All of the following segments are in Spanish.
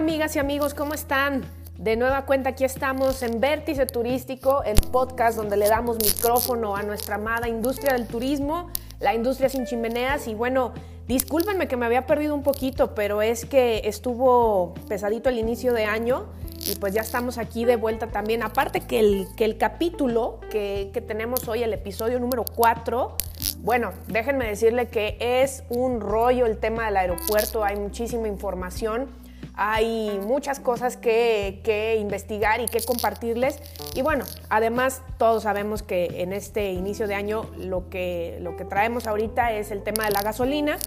amigas y amigos, ¿cómo están? De nueva cuenta aquí estamos en Vértice Turístico, el podcast donde le damos micrófono a nuestra amada industria del turismo, la industria sin chimeneas y bueno, discúlpenme que me había perdido un poquito, pero es que estuvo pesadito el inicio de año y pues ya estamos aquí de vuelta también. Aparte que el, capítulo que, que tenemos hoy, el episodio número 4, bueno, déjenme decirle que es un rollo el tema del aeropuerto, hay muchísima información, hay muchas cosas que, investigar y que compartirles. Y bueno, además todos sabemos que en este inicio de año lo que, lo que traemos ahorita es el tema de la gasolina.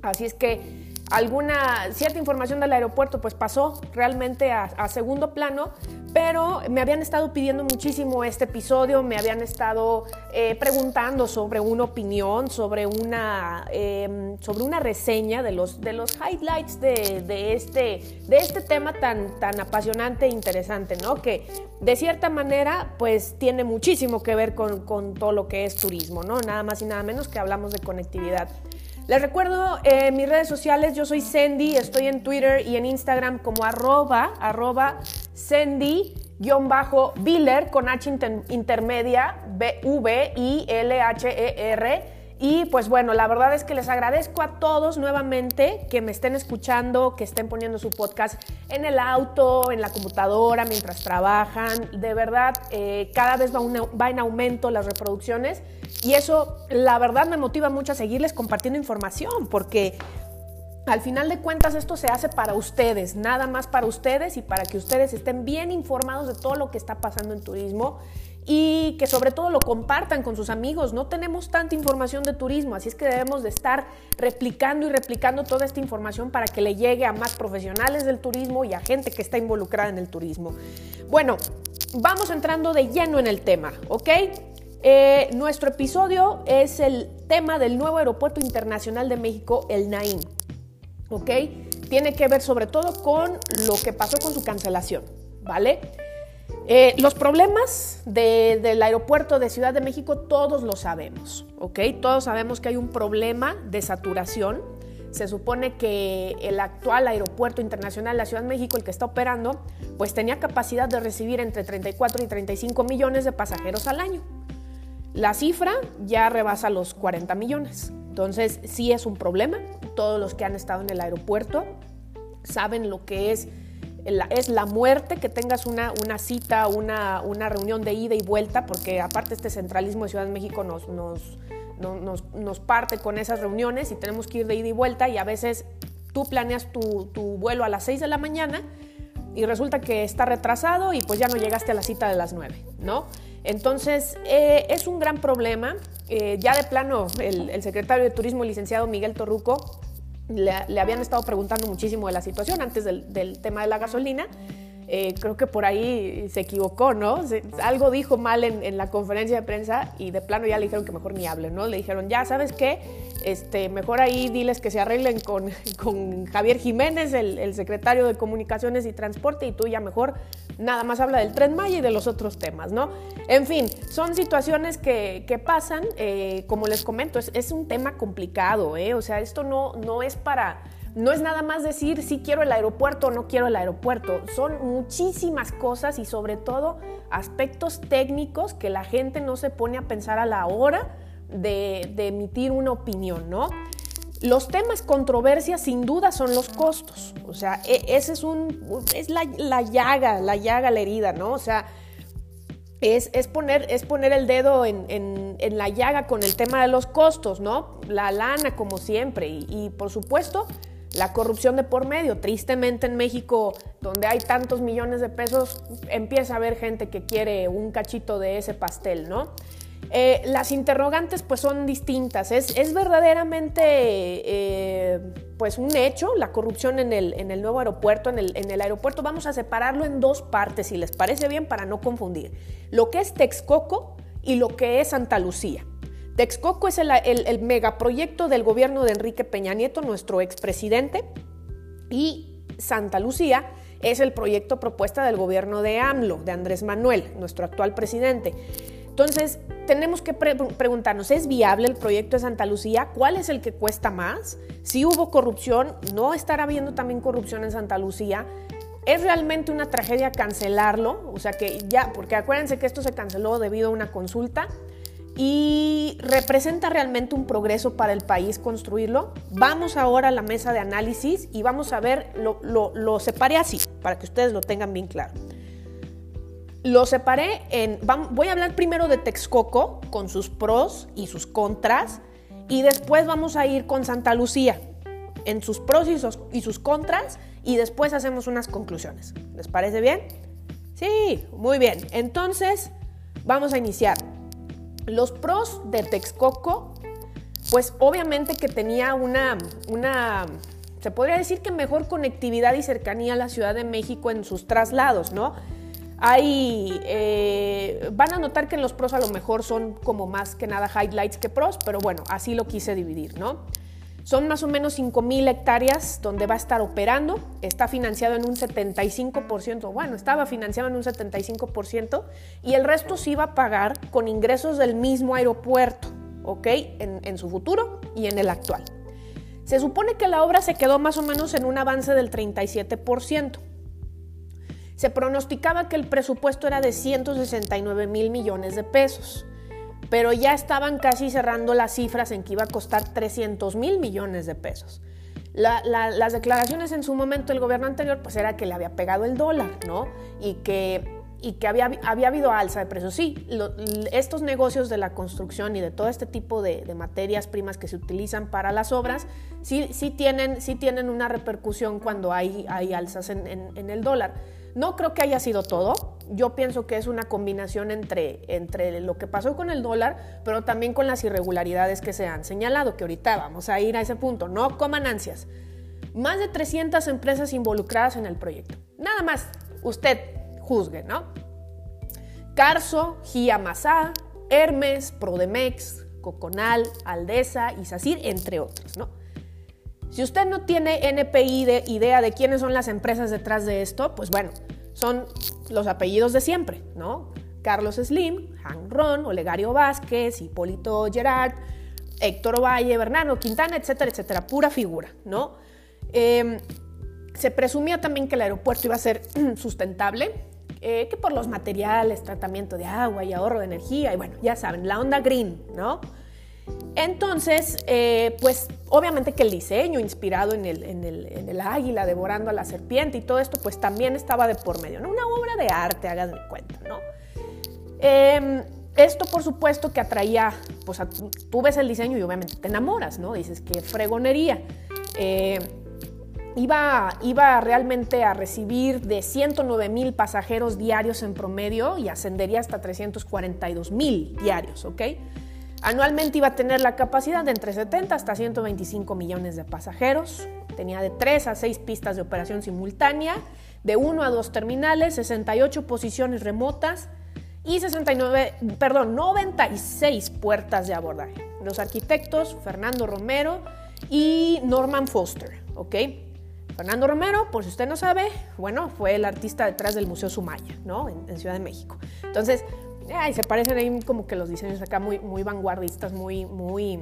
Así es que alguna cierta información del aeropuerto pues pasó realmente a, segundo plano, pero me habían estado pidiendo muchísimo este episodio, me habían estado eh, preguntando sobre una opinión, sobre una, eh, sobre una reseña de los, de los highlights de, de, este, de este tema tan, tan apasionante e interesante, ¿no? Que de cierta manera pues tiene muchísimo que ver con, con todo lo que es turismo, ¿no? Nada más y nada menos que hablamos de conectividad. Les recuerdo eh, mis redes sociales, yo soy Sandy, estoy en Twitter y en Instagram como arroba, arroba Sandy-Biller con H inter intermedia, B-V-I-L-H-E-R. Y pues bueno, la verdad es que les agradezco a todos nuevamente que me estén escuchando, que estén poniendo su podcast en el auto, en la computadora, mientras trabajan. De verdad, eh, cada vez va en aumento las reproducciones y eso la verdad me motiva mucho a seguirles compartiendo información porque al final de cuentas esto se hace para ustedes, nada más para ustedes y para que ustedes estén bien informados de todo lo que está pasando en turismo y que sobre todo lo compartan con sus amigos. No tenemos tanta información de turismo, así es que debemos de estar replicando y replicando toda esta información para que le llegue a más profesionales del turismo y a gente que está involucrada en el turismo. Bueno, vamos entrando de lleno en el tema, ¿ok? Eh, nuestro episodio es el tema del nuevo aeropuerto internacional de México, el Naim. ¿Ok? Tiene que ver sobre todo con lo que pasó con su cancelación, ¿vale? Eh, los problemas de, del aeropuerto de Ciudad de México todos lo sabemos, ¿ok? Todos sabemos que hay un problema de saturación. Se supone que el actual aeropuerto internacional de la Ciudad de México, el que está operando, pues tenía capacidad de recibir entre 34 y 35 millones de pasajeros al año. La cifra ya rebasa los 40 millones. Entonces, sí es un problema. Todos los que han estado en el aeropuerto saben lo que es es la muerte, que tengas una, una cita, una, una, reunión de ida y vuelta, porque aparte este centralismo de Ciudad de México nos, nos, nos, nos, parte con esas reuniones y tenemos que ir de ida y vuelta y a veces tú planeas tu, tu vuelo a las 6 de la mañana y resulta que está retrasado y pues ya no llegaste a la cita de las 9, ¿no? Entonces, eh, es un gran problema. Eh, ya de plano, el, secretario de Turismo, licenciado Miguel Torruco, le, habían estado preguntando muchísimo de la situación antes del tema de la gasolina. Eh, creo que por ahí se equivocó, ¿no? Algo dijo mal en, en, la conferencia de prensa y de plano ya le dijeron que mejor ni hable, ¿no? Le dijeron, ya, ¿sabes qué? Este, mejor ahí diles que se arreglen con, con Javier Jiménez, el, el, secretario de Comunicaciones y Transporte, y tú ya mejor nada más habla del Tren Maya y de los otros temas, ¿no? En fin, son situaciones que, que pasan, eh, como les comento, es, es, un tema complicado, ¿eh? O sea, esto no, no es para no es nada más decir si quiero el aeropuerto o no quiero el aeropuerto. Son muchísimas cosas y sobre todo aspectos técnicos que la gente no se pone a pensar a la hora de, emitir una opinión, ¿no? Los temas controversias sin duda son los costos. O sea, e, ese es un es la, la llaga, la llaga, la herida, ¿no? O sea, es, es, poner, es poner el dedo en, en, la llaga con el tema de los costos, ¿no? La lana, como siempre. Y, por supuesto, la corrupción de por medio. Tristemente en México, donde hay tantos millones de pesos, empieza a haber gente que quiere un cachito de ese pastel, ¿no? Eh, las interrogantes pues son distintas. Es, es verdaderamente eh, pues un hecho la corrupción en el, en el nuevo aeropuerto. En el, en el, aeropuerto vamos a separarlo en dos partes, si les parece bien, para no confundir. Lo que es Texcoco y lo que es Santa Lucía. Texcoco es el, megaproyecto del gobierno de Enrique Peña Nieto, nuestro expresidente, y Santa Lucía es el proyecto propuesta del gobierno de AMLO, de Andrés Manuel, nuestro actual presidente. Entonces, tenemos que preguntarnos, ¿es viable el proyecto de Santa Lucía? ¿Cuál es el que cuesta más? Si hubo corrupción, ¿no estará habiendo también corrupción en Santa Lucía? ¿Es realmente una tragedia cancelarlo? O sea que ya, porque acuérdense que esto se canceló debido a una consulta y representa realmente un progreso para el país construirlo. Vamos ahora a la mesa de análisis y vamos a ver, lo, lo, separé así, para que ustedes lo tengan bien claro. Lo separé en, voy a hablar primero de Texcoco, con sus pros y sus contras, y después vamos a ir con Santa Lucía, en sus pros y sus, y sus contras, y después hacemos unas conclusiones. ¿Les parece bien? Sí, muy bien. Entonces, vamos a iniciar. Los pros de Texcoco, pues obviamente que tenía una, una, se podría decir que mejor conectividad y cercanía a la Ciudad de México en sus traslados, ¿no? Hay, eh, van a notar que en los pros a lo mejor son como más que nada highlights que pros, pero bueno, así lo quise dividir, ¿no? Son más o menos 5.000 hectáreas donde va a estar operando. Está financiado en un 75%, bueno, estaba financiado en un 75% y el resto se iba a pagar con ingresos del mismo aeropuerto, ¿ok? En su futuro y en el actual. Se supone que la obra se quedó más o menos en un avance del 37%. Se pronosticaba que el presupuesto era de 169 mil millones de pesos pero ya estaban casi cerrando las cifras en que iba a costar 300 mil millones de pesos. las declaraciones en su momento del gobierno anterior pues era que le había pegado el dólar, ¿no? Y que, y que había, había habido alza de precios. Sí, estos negocios de la construcción y de todo este tipo de, materias primas que se utilizan para las obras, sí, sí, tienen, sí tienen una repercusión cuando hay, hay alzas en, en el dólar. No creo que haya sido todo. Yo pienso que es una combinación entre, entre lo que pasó con el dólar, pero también con las irregularidades que se han señalado, que ahorita vamos a ir a ese punto. No coman ansias. Más de 300 empresas involucradas en el proyecto. Nada más, usted juzgue, ¿no? Carso, Giamazá, Hermes, Prodemex, Coconal, Aldesa, Isacir, entre otros, ¿no? Si usted no tiene NPI de idea de quiénes son las empresas detrás de esto, pues bueno, son los apellidos de siempre, ¿no? Carlos Slim, Han Ron, Olegario Vázquez, Hipólito Gerard, Héctor Valle, Bernardo Quintana, etcétera, etcétera, pura figura, ¿no? Em, se presumía también que el aeropuerto iba a ser sustentable, eh, que por los materiales, tratamiento de agua y ahorro de energía, y bueno, ya saben, la onda green, ¿no? Entonces, eh, pues obviamente que el diseño inspirado en el, águila devorando a la serpiente y todo esto, pues también estaba de por medio, ¿no? Una obra de arte, háganme cuenta, ¿no? Em, esto, por supuesto, que atraía, pues tú ves el diseño y obviamente te enamoras, ¿no? Dices, qué fregonería. Eh, iba, iba realmente a recibir de 109 mil pasajeros diarios en promedio y ascendería hasta 342 mil diarios, ¿ok? Anualmente iba a tener la capacidad de entre 70 hasta 125 millones de pasajeros. Tenía de 3 a 6 pistas de operación simultánea, de 1 a 2 terminales, 68 posiciones remotas y 69, perdón, 96 puertas de abordaje. Los arquitectos Fernando Romero y Norman Foster, ¿ok? Fernando Romero, por si usted no sabe, bueno, fue el artista detrás del Museo Sumaya, ¿no? En, en Ciudad de México. Entonces, ay, se parecen ahí como que los diseños acá muy, muy vanguardistas, muy, muy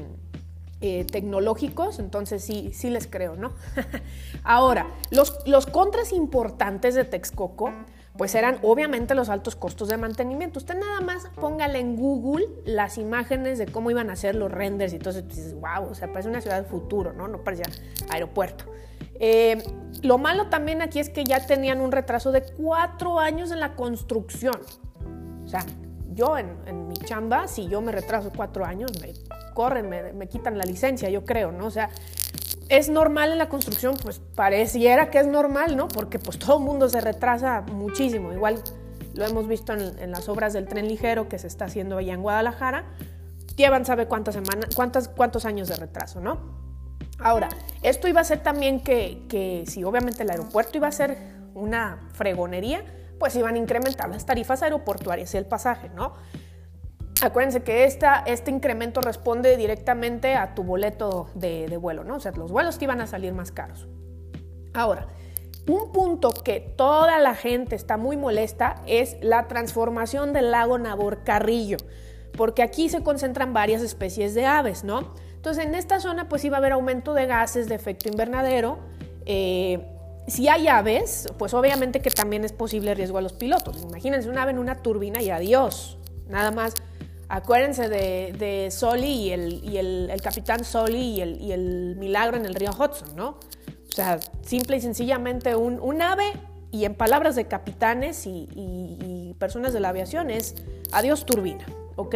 eh, tecnológicos, entonces sí, sí les creo, ¿no? Ahora, los, los contras importantes de Texcoco, pues eran obviamente los altos costos de mantenimiento. Usted nada más póngale en Google las imágenes de cómo iban a ser los renders y entonces dices, wow, o sea, parece una ciudad del futuro, ¿no? No parecía aeropuerto. Eh, lo malo también aquí es que ya tenían un retraso de cuatro años en la construcción. O sea, yo en, mi chamba, si yo me retraso cuatro años, me corren, me, quitan la licencia, yo creo, ¿no? O sea, es normal en la construcción, pues pareciera que es normal, ¿no? Porque pues todo el mundo se retrasa muchísimo. Igual lo hemos visto en, las obras del tren ligero que se está haciendo allá en Guadalajara. Llevan sabe cuántas semanas, cuántas, cuántos años de retraso, ¿no? Ahora, esto iba a ser también que, que si obviamente el aeropuerto iba a ser una fregonería, pues iban a incrementar las tarifas aeroportuarias y el pasaje, ¿no? Acuérdense que esta, este incremento responde directamente a tu boleto de, vuelo, ¿no? O sea, los vuelos te iban a salir más caros. Ahora, Un punto que toda la gente está muy molesta es la transformación del lago Nabor Carrillo, porque aquí se concentran varias especies de aves, ¿no? Entonces en esta zona pues iba a haber aumento de gases de efecto invernadero. Eh, si hay aves, pues obviamente que también es posible riesgo a los pilotos. Imagínense un ave en una turbina y adiós. Nada más acuérdense de, Soli y, el, y el, capitán Soli y el, y el milagro en el río Hudson, ¿no? O sea, simple y sencillamente un, un ave y en palabras de capitanes y, y personas de la aviación es adiós turbina, ¿ok?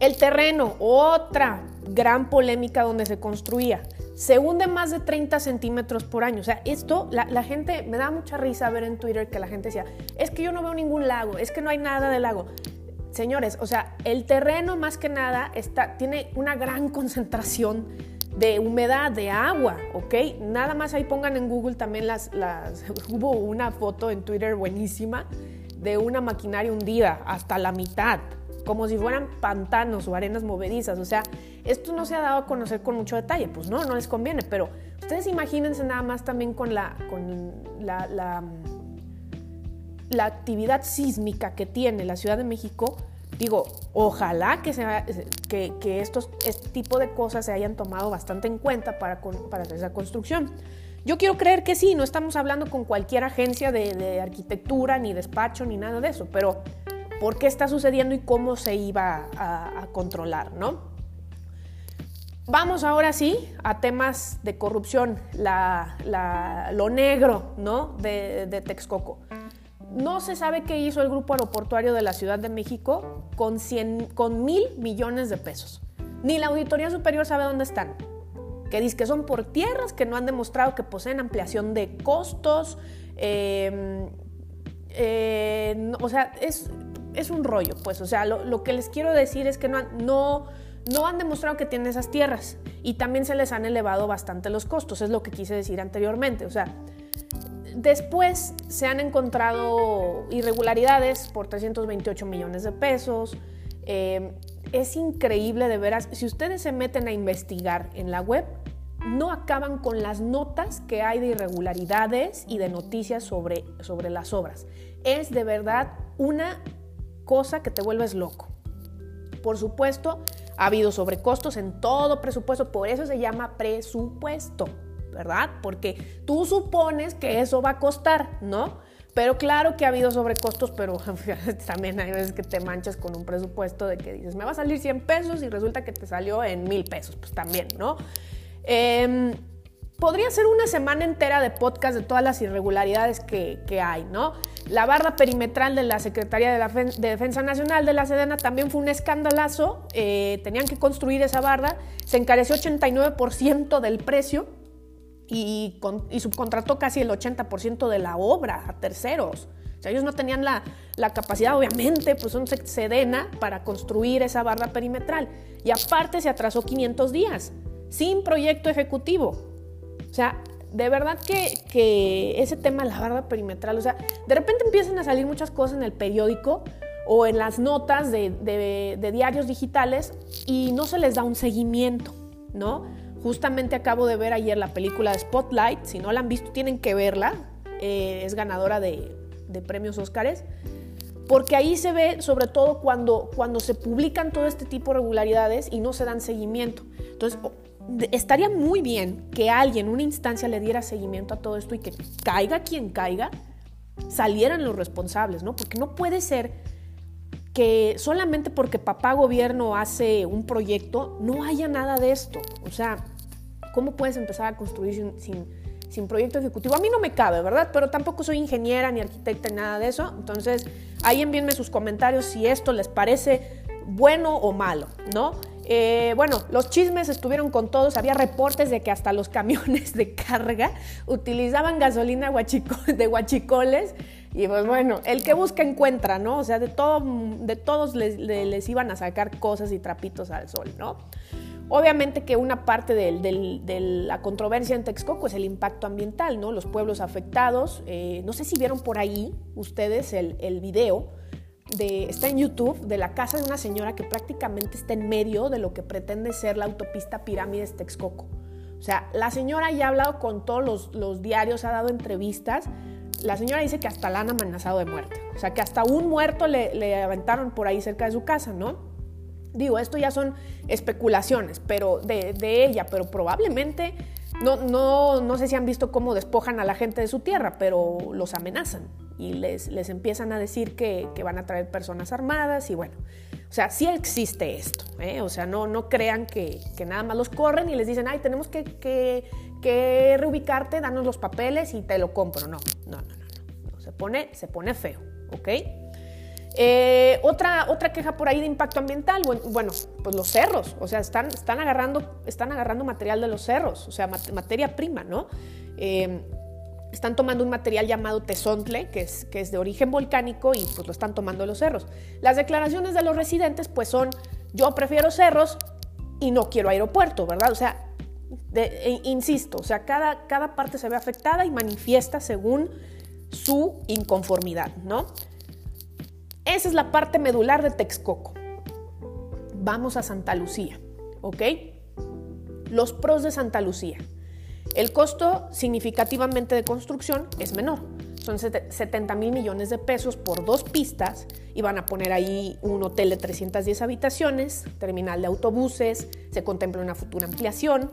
El terreno, otra gran polémica donde se construía. Se hunde más de 30 centímetros por año. O sea, esto, la, gente, me da mucha risa ver en Twitter que la gente decía, es que yo no veo ningún lago, es que no hay nada de lago. Señores, o sea, el terreno más que nada está, tiene una gran concentración de humedad, de agua, ¿ok? Nada más ahí pongan en Google también las, las... Hubo una foto en Twitter buenísima de una maquinaria hundida hasta la mitad, como si fueran pantanos o arenas movedizas. O sea, esto no se ha dado a conocer con mucho detalle, pues no, no les conviene, pero ustedes imagínense nada más también con la, con la, la, la actividad sísmica que tiene la Ciudad de México. Digo, ojalá que, sea, que, que estos, este tipo de cosas se hayan tomado bastante en cuenta para, para esa construcción. Yo quiero creer que sí, no estamos hablando con cualquier agencia de, de arquitectura, ni despacho, ni nada de eso, pero por qué está sucediendo y cómo se iba a, controlar, ¿no? Vamos ahora sí a temas de corrupción, la, lo negro ¿no? de, de, Texcoco. No se sabe qué hizo el grupo aeroportuario de la Ciudad de México con, 100, con mil millones de pesos. Ni la Auditoría Superior sabe dónde están. Que dice que son por tierras que no han demostrado que poseen ampliación de costos. Eh, eh, o sea, es, es un rollo, pues, o sea, lo, lo, que les quiero decir es que no, no, no han demostrado que tienen esas tierras y también se les han elevado bastante los costos, es lo que quise decir anteriormente, o sea, después se han encontrado irregularidades por 328 millones de pesos, eh, es increíble de veras, si ustedes se meten a investigar en la web, no acaban con las notas que hay de irregularidades y de noticias sobre, sobre las obras. Es de verdad una cosa que te vuelves loco. Por supuesto, ha habido sobrecostos en todo presupuesto, por eso se llama presupuesto, ¿verdad? Porque tú supones que eso va a costar, ¿no? Pero claro que ha habido sobrecostos, pero también hay veces que te manchas con un presupuesto de que dices, me va a salir 100 pesos y resulta que te salió en mil pesos, pues también, ¿no? Eh, podría ser una semana entera de podcast de todas las irregularidades que, que hay, ¿no? La barra perimetral de la Secretaría de, la de, Defensa Nacional de la Sedena también fue un escandalazo. Eh, tenían que construir esa barra, se encareció 89% del precio y, con, y, subcontrató casi el 80% de la obra a terceros. O sea, ellos no tenían la, la capacidad, obviamente, pues son Sedena para construir esa barra perimetral. Y aparte se atrasó 500 días, sin proyecto ejecutivo. O sea, de verdad que, ese tema, la barra perimetral, o sea, de repente empiezan a salir muchas cosas en el periódico o en las notas de, diarios digitales y no se les da un seguimiento, ¿no? Justamente acabo de ver ayer la película de Spotlight, si no la han visto tienen que verla, eh, es ganadora de, de premios Óscares, porque ahí se ve sobre todo cuando, cuando se publican todo este tipo de regularidades y no se dan seguimiento. Entonces, estaría muy bien que alguien, una instancia, le diera seguimiento a todo esto y que caiga quien caiga, salieran los responsables, ¿no? Porque no puede ser que solamente porque papá gobierno hace un proyecto no haya nada de esto. O sea, ¿cómo puedes empezar a construir sin, sin, proyecto ejecutivo? A mí no me cabe, ¿verdad? Pero tampoco soy ingeniera ni arquitecta ni nada de eso. Entonces, ahí envíenme sus comentarios si esto les parece bueno o malo, ¿no? Eh, bueno, los chismes estuvieron con todos. Había reportes de que hasta los camiones de carga utilizaban gasolina de huachicoles. Y pues bueno, el que busca encuentra, ¿no? O sea, de, todo, de todos les, iban a sacar cosas y trapitos al sol, ¿no? Obviamente que una parte de, la controversia en Texcoco es el impacto ambiental, ¿no? Los pueblos afectados. Eh, no sé si vieron por ahí ustedes el video de, está en YouTube, de la casa de una señora que prácticamente está en medio de lo que pretende ser la autopista Pirámides Texcoco. O sea, la señora ya ha hablado con todos los, diarios, ha dado entrevistas. La señora dice que hasta la han amenazado de muerte. O sea, que hasta un muerto le, le aventaron por ahí cerca de su casa, ¿no? Digo, esto ya son especulaciones pero de ella, pero probablemente no, no, no sé si han visto cómo despojan a la gente de su tierra, pero los amenazan y les, les empiezan a decir que, van a traer personas armadas y bueno, o sea, sí existe esto, ¿eh? o sea, no, no crean que, nada más los corren y les dicen, ay, tenemos que, que, reubicarte, danos los papeles y te lo compro. No, no, no, no, no. Se, pone, se pone feo, ¿ok? Eh, otra, otra queja por ahí de impacto ambiental, bueno, pues los cerros, o sea, están, están, agarrando, están agarrando material de los cerros, o sea, materia prima, ¿no? Eh, están tomando un material llamado tesontle, que es, que es de origen volcánico y pues lo están tomando de los cerros. Las declaraciones de los residentes pues son, yo prefiero cerros y no quiero aeropuerto, ¿verdad? O sea, e, insisto, o sea, cada, cada parte se ve afectada y manifiesta según su inconformidad, ¿no? Esa es la parte medular de Texcoco. Vamos a Santa Lucía, ¿ok? Los pros de Santa Lucía. El costo significativamente de construcción es menor. Son 70 mil millones de pesos por dos pistas y van a poner ahí un hotel de 310 habitaciones, terminal de autobuses, se contempla una futura ampliación,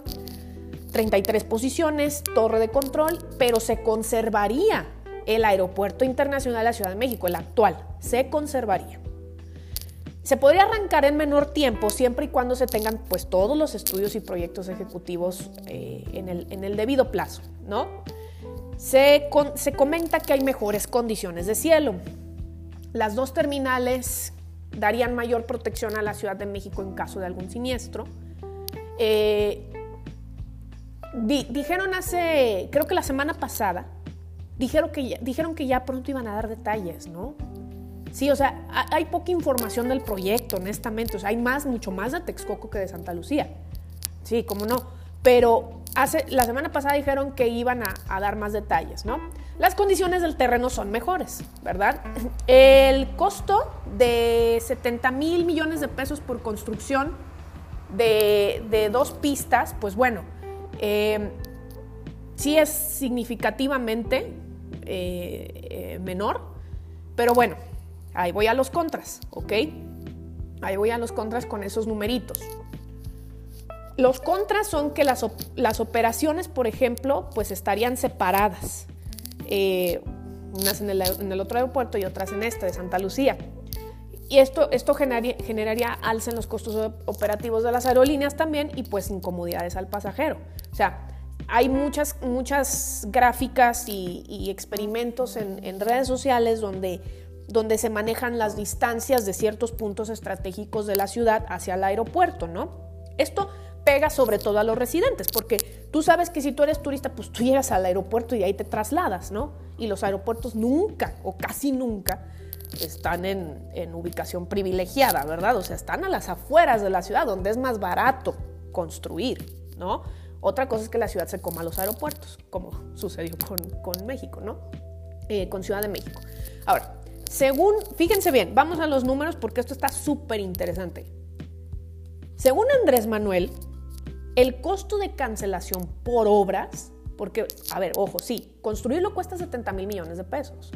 33 posiciones, torre de control, pero se conservaría el Aeropuerto Internacional de la Ciudad de México, el actual, se conservaría. Se podría arrancar en menor tiempo siempre y cuando se tengan pues todos los estudios y proyectos ejecutivos eh, en, el, debido plazo, ¿no? Se, se comenta que hay mejores condiciones de cielo. Las dos terminales darían mayor protección a la Ciudad de México en caso de algún siniestro. Eh, dijeron hace, creo que la semana pasada, dijeron que, ya, dijeron que ya pronto iban a dar detalles, ¿no? Sí, o sea, hay poca información del proyecto, honestamente. O sea, hay más, mucho más de Texcoco que de Santa Lucía. Sí, cómo no. Pero hace, la semana pasada dijeron que iban a, dar más detalles, ¿no? Las condiciones del terreno son mejores, ¿verdad? El costo de 70 mil millones de pesos por construcción de, dos pistas, pues bueno, eh, sí es significativamente eh, eh, menor, pero bueno, ahí voy a los contras, ¿ok? Ahí voy a los contras con esos numeritos. Los contras son que las, operaciones, por ejemplo, pues estarían separadas. Eh, unas en el, otro aeropuerto y otras en este, de Santa Lucía. Y esto, esto generaría, generaría alza en los costos operativos de las aerolíneas también y pues incomodidades al pasajero. O sea, hay muchas, muchas gráficas y, experimentos en, redes sociales donde, donde se manejan las distancias de ciertos puntos estratégicos de la ciudad hacia el aeropuerto, ¿no? Esto pega sobre todo a los residentes, porque tú sabes que si tú eres turista, pues tú llegas al aeropuerto y ahí te trasladas, ¿no? Y los aeropuertos nunca o casi nunca están en, en ubicación privilegiada, ¿verdad? O sea, están a las afueras de la ciudad, donde es más barato construir, ¿no? Otra cosa es que la ciudad se coma los aeropuertos, como sucedió con, México, ¿no? Eh, con Ciudad de México. Ahora, según, fíjense bien, vamos a los números porque esto está súper interesante. Según Andrés Manuel, el costo de cancelación por obras, porque, a ver, ojo, sí, construirlo cuesta 70 mil millones de pesos,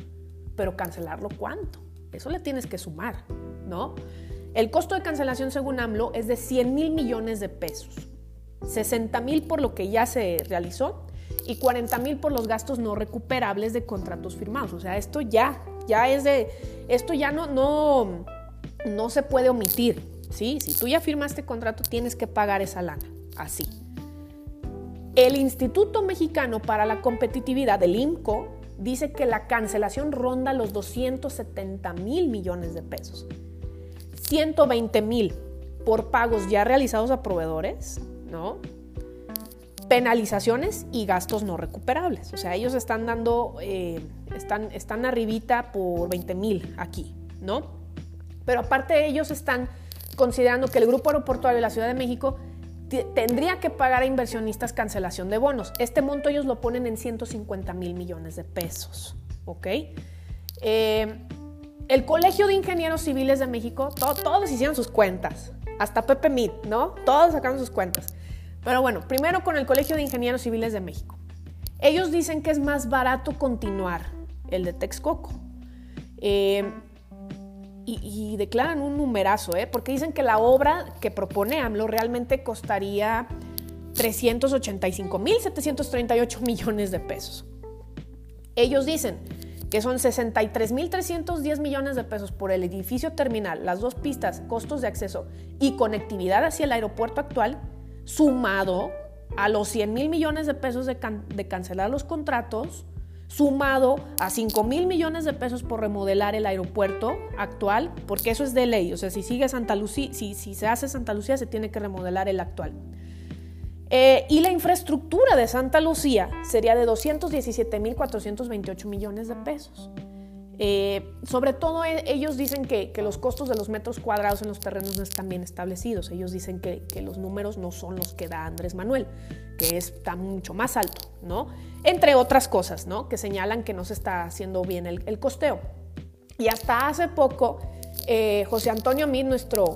pero cancelarlo cuánto? Eso le tienes que sumar, ¿no? El costo de cancelación según AMLO es de 100 mil millones de pesos. 60 mil por lo que ya se realizó y 40 mil por los gastos no recuperables de contratos firmados. O sea, esto ya, ya es de, esto ya no, no, no se puede omitir. ¿sí? Si tú ya firmaste contrato, tienes que pagar esa lana. Así. El Instituto Mexicano para la Competitividad, el IMCO, dice que la cancelación ronda los 270 mil millones de pesos. 120 mil por pagos ya realizados a proveedores ¿no? Penalizaciones y gastos no recuperables. O sea, ellos están dando, eh, están, están arribita por 20 mil aquí, ¿no? Pero aparte ellos están considerando que el Grupo Aeroportuario de la Ciudad de México tendría que pagar a inversionistas cancelación de bonos. Este monto ellos lo ponen en 150 mil millones de pesos, ¿ok? Eh, el Colegio de Ingenieros Civiles de México, todos hicieron sus cuentas, hasta Pepe Mit, ¿no? Todos sacaron sus cuentas. Pero bueno, primero con el Colegio de Ingenieros Civiles de México. Ellos dicen que es más barato continuar el de Texcoco. Eh, y, declaran un numerazo, ¿eh? porque dicen que la obra que propone AMLO realmente costaría 385.738 millones de pesos. Ellos dicen que son 63.310 millones de pesos por el edificio terminal, las dos pistas, costos de acceso y conectividad hacia el aeropuerto actual, sumado a los 100 mil millones de pesos de, cancelar los contratos, sumado a 5 mil millones de pesos por remodelar el aeropuerto actual, porque eso es de ley, o sea, si sigue Santa Lucía, si, se hace Santa Lucía, se tiene que remodelar el actual. Eh, y la infraestructura de Santa Lucía sería de 217.428 millones de pesos. Eh, sobre todo e, ellos dicen que, los costos de los metros cuadrados en los terrenos no están bien establecidos. Ellos dicen que, los números no son los que da Andrés Manuel, que está mucho más alto, ¿no? Entre otras cosas, ¿no? Que señalan que no se está haciendo bien el, costeo. Y hasta hace poco, eh, José Antonio Mir, nuestro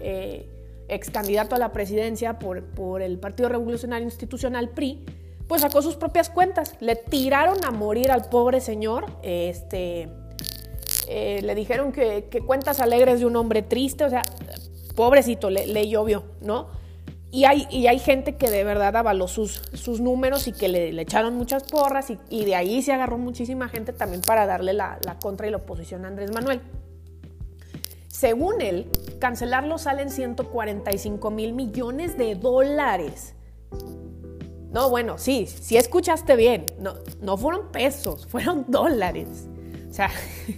ex candidato a la presidencia por el Partido Revolucionario Institucional PRI, pues sacó sus propias cuentas. Le tiraron a morir al pobre señor. Este, eh, le dijeron que, cuentas alegres de un hombre triste. O sea, pobrecito, le, llovió, ¿no? Y hay, y hay gente que de verdad avaló sus, sus números y que le, echaron muchas porras y, de ahí se agarró muchísima gente también para darle la, la contra y la oposición a Andrés Manuel. Según él, cancelarlo salen 145 mil millones de dólares. No, bueno, sí, sí escuchaste bien. No, no fueron pesos, fueron dólares. O sea,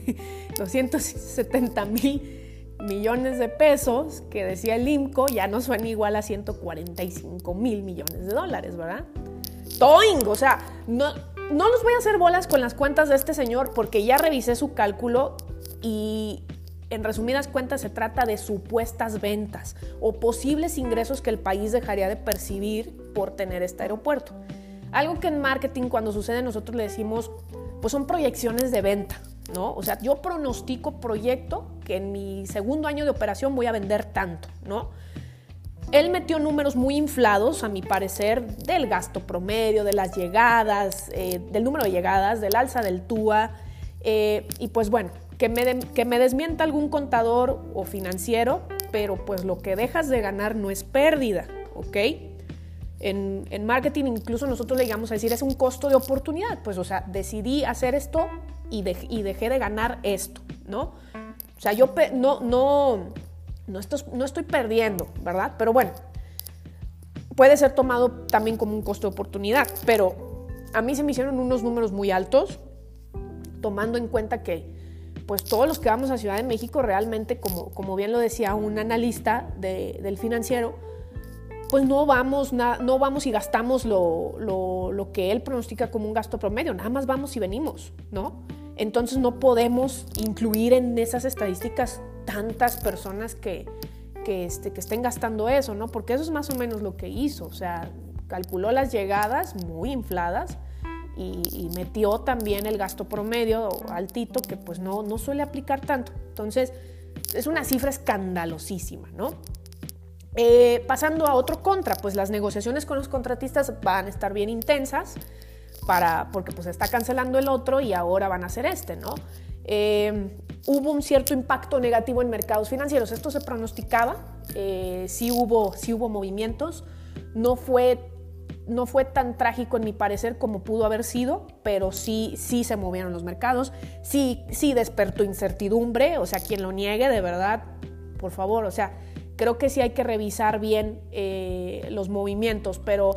270 mil millones de pesos que decía el IMCO ya no suena igual a 145 mil millones de dólares, ¿verdad? Toing, o sea, no, no los voy a hacer bolas con las cuentas de este señor porque ya revisé su cálculo y en resumidas cuentas, se trata de supuestas ventas o posibles ingresos que el país dejaría de percibir por tener este aeropuerto. Algo que en marketing cuando sucede nosotros le decimos, pues son proyecciones de venta, ¿no? O sea, yo pronostico proyecto que en mi segundo año de operación voy a vender tanto, ¿no? Él metió números muy inflados, a mi parecer, del gasto promedio, de las llegadas, eh, del número de llegadas, del alza del TUA, eh, y pues bueno, que me, desmienta algún contador o financiero, pero pues lo que dejas de ganar no es pérdida, ¿ok? En, marketing incluso nosotros le llegamos a decir es un costo de oportunidad, pues o sea, decidí hacer esto y, dejé de ganar esto, ¿no? O sea, yo no, no, no, estoy, no estoy perdiendo, ¿verdad? Pero bueno, puede ser tomado también como un costo de oportunidad, pero a mí se me hicieron unos números muy altos, tomando en cuenta que pues todos los que vamos a Ciudad de México realmente, como, como bien lo decía un analista del financiero, pues no vamos, no vamos y gastamos lo, lo, que él pronostica como un gasto promedio, nada más vamos y venimos, ¿no? Entonces no podemos incluir en esas estadísticas tantas personas que, que, este, que estén gastando eso, ¿no? Porque eso es más o menos lo que hizo, o sea, calculó las llegadas muy infladas, y, metió también el gasto promedio altito que pues no, no suele aplicar tanto. Entonces es una cifra escandalosísima, ¿no? Eh, pasando a otro contra, pues las negociaciones con los contratistas van a estar bien intensas para, porque pues está cancelando el otro y ahora van a hacer este, ¿no? Eh, hubo un cierto impacto negativo en mercados financieros, esto se pronosticaba, eh, sí, hubo, sí hubo movimientos, no fue no fue tan trágico en mi parecer como pudo haber sido, pero sí, sí se movieron los mercados, sí, sí despertó incertidumbre, o sea, quien lo niegue, de verdad, por favor, o sea, creo que sí hay que revisar bien eh, los movimientos, pero,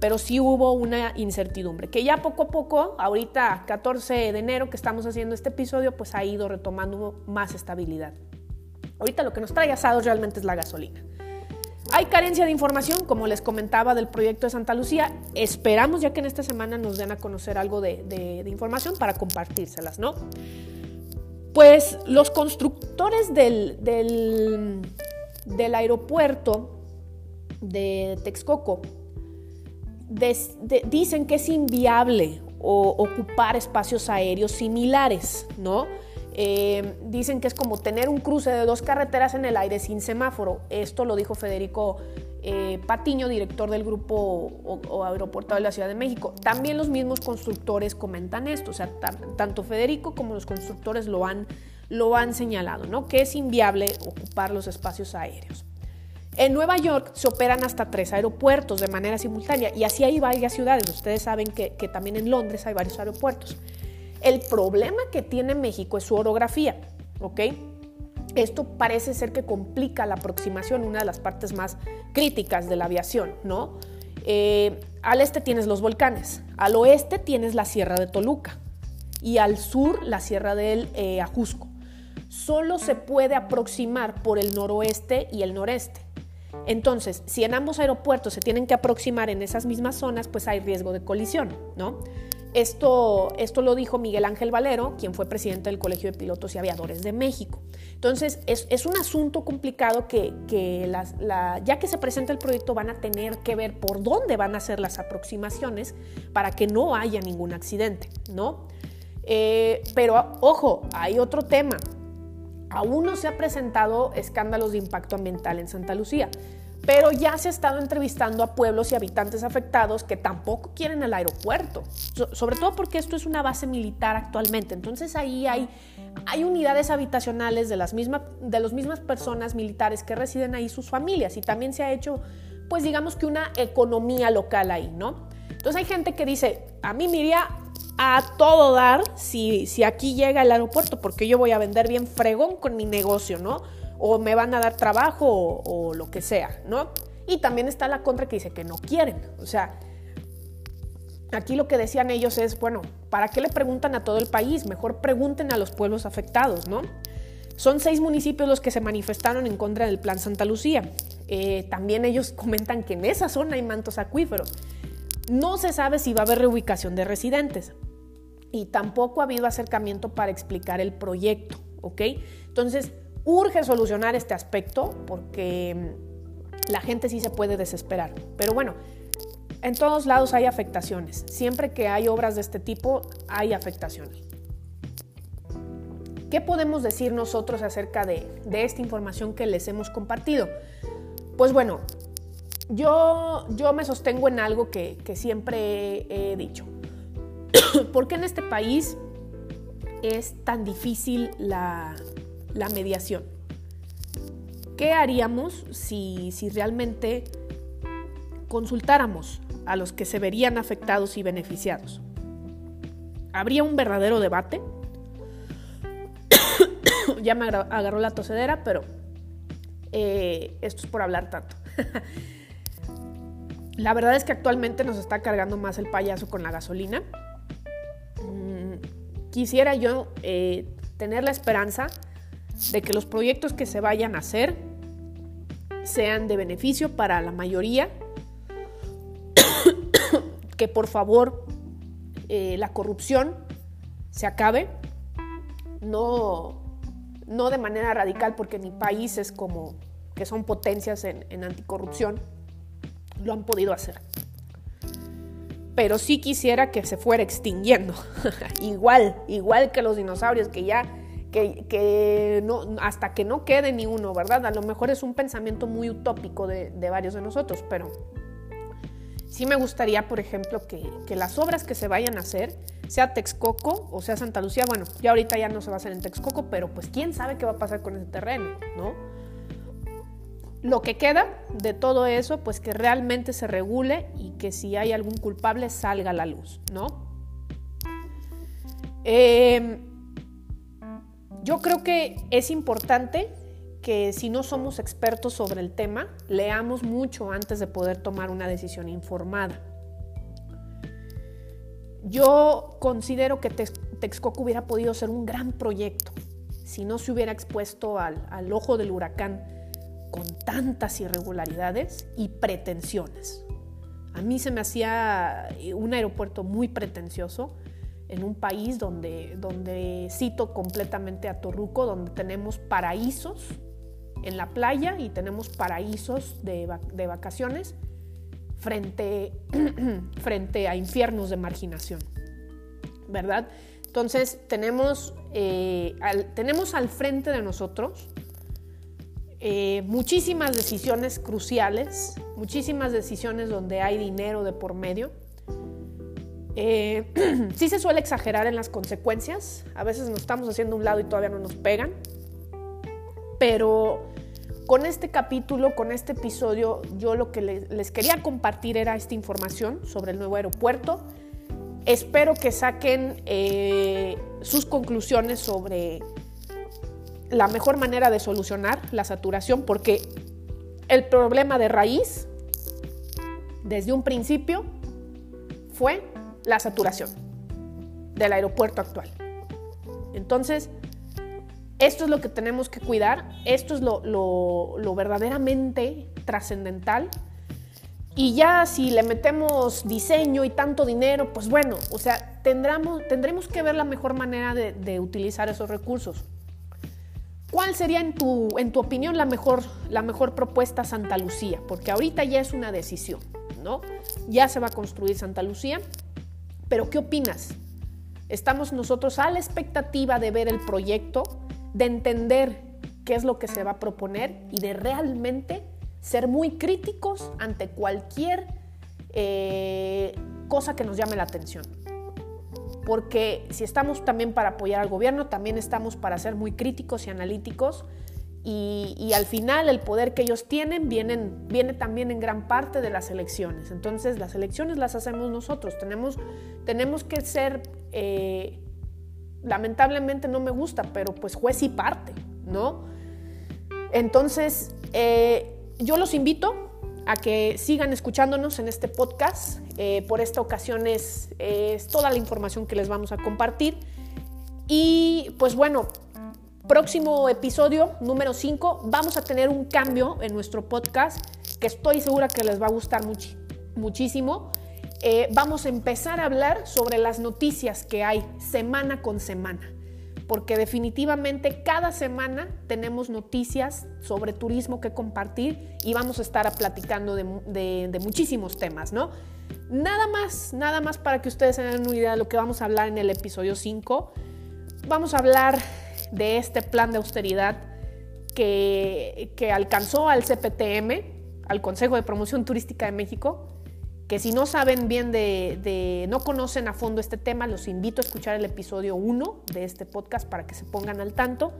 pero sí hubo una incertidumbre, que ya poco a poco, ahorita 14 de enero que estamos haciendo este episodio, pues ha ido retomando más estabilidad. Ahorita lo que nos trae asados realmente es la gasolina. Hay carencia de información, como les comentaba, del proyecto de Santa Lucía. Esperamos ya que en esta semana nos den a conocer algo de, información para compartírselas, ¿no? Pues los constructores del, del, aeropuerto de Texcoco dicen que es inviable ocupar espacios aéreos similares, ¿no? Eh, dicen que es como tener un cruce de dos carreteras en el aire sin semáforo. Esto lo dijo Federico eh, Patiño, director del grupo o, aeropuerto de la Ciudad de México. También los mismos constructores comentan esto, o sea, tanto Federico como los constructores lo han, lo han señalado, ¿no? Que es inviable ocupar los espacios aéreos. En Nueva York se operan hasta tres aeropuertos de manera simultánea y así hay varias ciudades. Ustedes saben que, también en Londres hay varios aeropuertos. El problema que tiene México es su orografía, ¿ok? Esto parece ser que complica la aproximación, una de las partes más críticas de la aviación, ¿no? Eh, al este tienes los volcanes, al oeste tienes la Sierra de Toluca y al sur la Sierra del eh, Ajusco. Solo se puede aproximar por el noroeste y el noreste. Entonces, si en ambos aeropuertos se tienen que aproximar en esas mismas zonas, pues hay riesgo de colisión, ¿no? Esto, esto lo dijo Miguel Ángel Valero, quien fue presidente del Colegio de Pilotos y Aviadores de México. Entonces, es, un asunto complicado que, ya que se presenta el proyecto van a tener que ver por dónde van a ser las aproximaciones para que no haya ningún accidente, ¿no? Eh, pero ojo, hay otro tema aún no se ha presentado escándalos de impacto ambiental en Santa Lucía, pero ya se ha estado entrevistando a pueblos y habitantes afectados que tampoco quieren el aeropuerto, sobre todo porque esto es una base militar actualmente. Entonces ahí hay, hay unidades habitacionales de las, mismas de las mismas personas militares que residen ahí, sus familias, y también se ha hecho, pues digamos que una economía local ahí, ¿no? Entonces hay gente que dice, a mí me iría a todo dar si, si aquí llega el aeropuerto, porque yo voy a vender bien fregón con mi negocio, ¿no? O me van a dar trabajo o, lo que sea, ¿no? Y también está la contra que dice que no quieren. O sea, aquí lo que decían ellos es, bueno, ¿para qué le preguntan a todo el país? Mejor pregunten a los pueblos afectados, ¿no? Son seis municipios los que se manifestaron en contra del Plan Santa Lucía. Eh, también ellos comentan que en esa zona hay mantos acuíferos. No se sabe si va a haber reubicación de residentes y tampoco ha habido acercamiento para explicar el proyecto, ¿ok? Entonces, urge solucionar este aspecto porque mm, la gente sí se puede desesperar. Pero bueno, en todos lados hay afectaciones. Siempre que hay obras de este tipo, hay afectaciones. ¿Qué podemos decir nosotros acerca de, esta información que les hemos compartido? Pues bueno, yo, yo me sostengo en algo que, siempre he dicho. ¿Por qué en este país es tan difícil la, mediación? ¿Qué haríamos si, si realmente consultáramos a los que se verían afectados y beneficiados? ¿Habría un verdadero debate? ya me agarró la tosedera, pero eh, esto es por hablar tanto. La verdad es que actualmente nos está cargando más el payaso con la gasolina. Mm, quisiera yo eh, tener la esperanza de que los proyectos que se vayan a hacer sean de beneficio para la mayoría, que por favor eh, la corrupción se acabe, no, no de manera radical, porque ni países como que son potencias en anticorrupción lo han podido hacer. Pero sí quisiera que se fuera extinguiendo. igual, igual que los dinosaurios, que ya, que, hasta que no quede ni uno, ¿verdad? A lo mejor es un pensamiento muy utópico de, varios de nosotros, pero sí me gustaría, por ejemplo, que, que, las obras que se vayan a hacer, sea Texcoco o sea Santa Lucía, bueno, ya ahorita ya no se va a hacer en Texcoco, pero pues quién sabe qué va a pasar con ese terreno, ¿no? lo que queda de todo eso, pues que realmente se regule y que si hay algún culpable salga a la luz, ¿no? Em, yo creo que es importante que si no somos expertos sobre el tema, leamos mucho antes de poder tomar una decisión informada. Yo considero que Texcoco hubiera podido ser un gran proyecto si no se hubiera expuesto al, al ojo del huracán con tantas irregularidades y pretensiones. A mí se me hacía eh, un aeropuerto muy pretencioso en un país donde, donde cito completamente a Torruco, donde tenemos paraísos en la playa y tenemos paraísos de, vacaciones frente, frente a infiernos de marginación, ¿verdad? Entonces tenemos, eh, tenemos al frente de nosotros eh, muchísimas decisiones cruciales, muchísimas decisiones donde hay dinero de por medio. Eh, sí se suele exagerar en las consecuencias, a veces nos estamos haciendo un lado y todavía no nos pegan, pero con este capítulo, con este episodio, yo lo que les, quería compartir era esta información sobre el nuevo aeropuerto. Espero que saquen eh, sus conclusiones sobre la mejor manera de solucionar la saturación, porque el problema de raíz, desde un principio, fue la saturación del aeropuerto actual. Entonces, esto es lo que tenemos que cuidar, esto es lo, verdaderamente trascendental. Y ya si le metemos diseño y tanto dinero, pues bueno, o sea, tendremos, que ver la mejor manera de, utilizar esos recursos. ¿Cuál sería en tu, en tu opinión la mejor, la mejor propuesta Santa Lucía? Porque ahorita ya es una decisión, ¿no? Ya se va a construir Santa Lucía, pero ¿qué opinas? Estamos nosotros a la expectativa de ver el proyecto, de entender qué es lo que se va a proponer y de realmente ser muy críticos ante cualquier eh, cosa que nos llame la atención. Porque si estamos también para apoyar al gobierno, también estamos para ser muy críticos y analíticos y, al final el poder que ellos tienen viene también en gran parte de las elecciones. Entonces las elecciones las hacemos nosotros. Tenemos, tenemos que ser eh, lamentablemente no me gusta, pero pues juez y parte, ¿no? Entonces, eh, yo los invito a que sigan escuchándonos en este podcast. Eh, por esta ocasión es, es, toda la información que les vamos a compartir. Y pues bueno, próximo episodio, número 5, vamos a tener un cambio en nuestro podcast que estoy segura que les va a gustar muchísimo. Eh, vamos a empezar a hablar sobre las noticias que hay semana con semana, porque definitivamente cada semana tenemos noticias sobre turismo que compartir y vamos a estar platicando de, muchísimos temas, ¿no? Nada más, nada más para que ustedes tengan una idea de lo que vamos a hablar en el episodio 5. Vamos a hablar de este plan de austeridad que, que alcanzó al CPTM, al Consejo de Promoción Turística de México, que si no saben bien de, no conocen a fondo este tema, los invito a escuchar el episodio 1 de este podcast para que se pongan al tanto.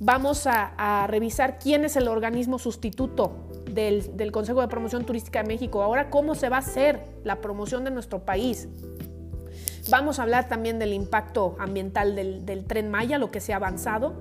Vamos a, revisar quién es el organismo sustituto del, Consejo de Promoción Turística de México. Ahora, cómo se va a hacer la promoción de nuestro país. Vamos a hablar también del impacto ambiental del, tren Maya, lo que se ha avanzado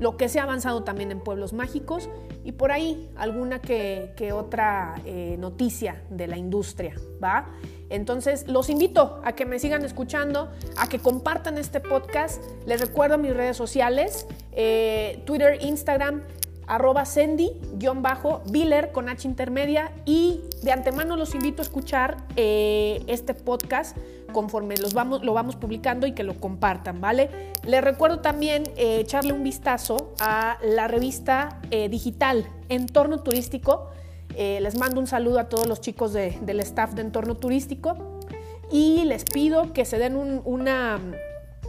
lo que se ha avanzado también en pueblos mágicos y por ahí alguna que, otra eh, noticia de la industria, ¿va? Entonces los invito a que me sigan escuchando, a que compartan este podcast. Les recuerdo mis redes sociales, eh, Twitter, Instagram, arroba Sendy-Biller con H intermedia y de antemano los invito a escuchar eh, este podcast conforme los vamos, lo vamos publicando y que lo compartan, ¿vale? Les recuerdo también eh, echarle un vistazo a la revista eh, digital Entorno Turístico. les mando un saludo a todos los chicos del staff de Entorno Turístico y les pido que se den una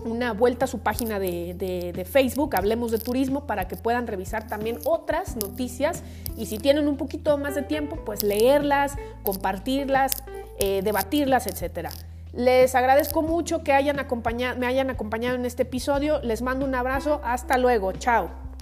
una vuelta a su página de, Facebook, Hablemos de Turismo, para que puedan revisar también otras noticias y si tienen un poquito más de tiempo, pues leerlas, compartirlas, eh, debatirlas, etc. Les agradezco mucho que hayan acompañado, me hayan acompañado en este episodio. Les mando un abrazo. Hasta luego. Chao.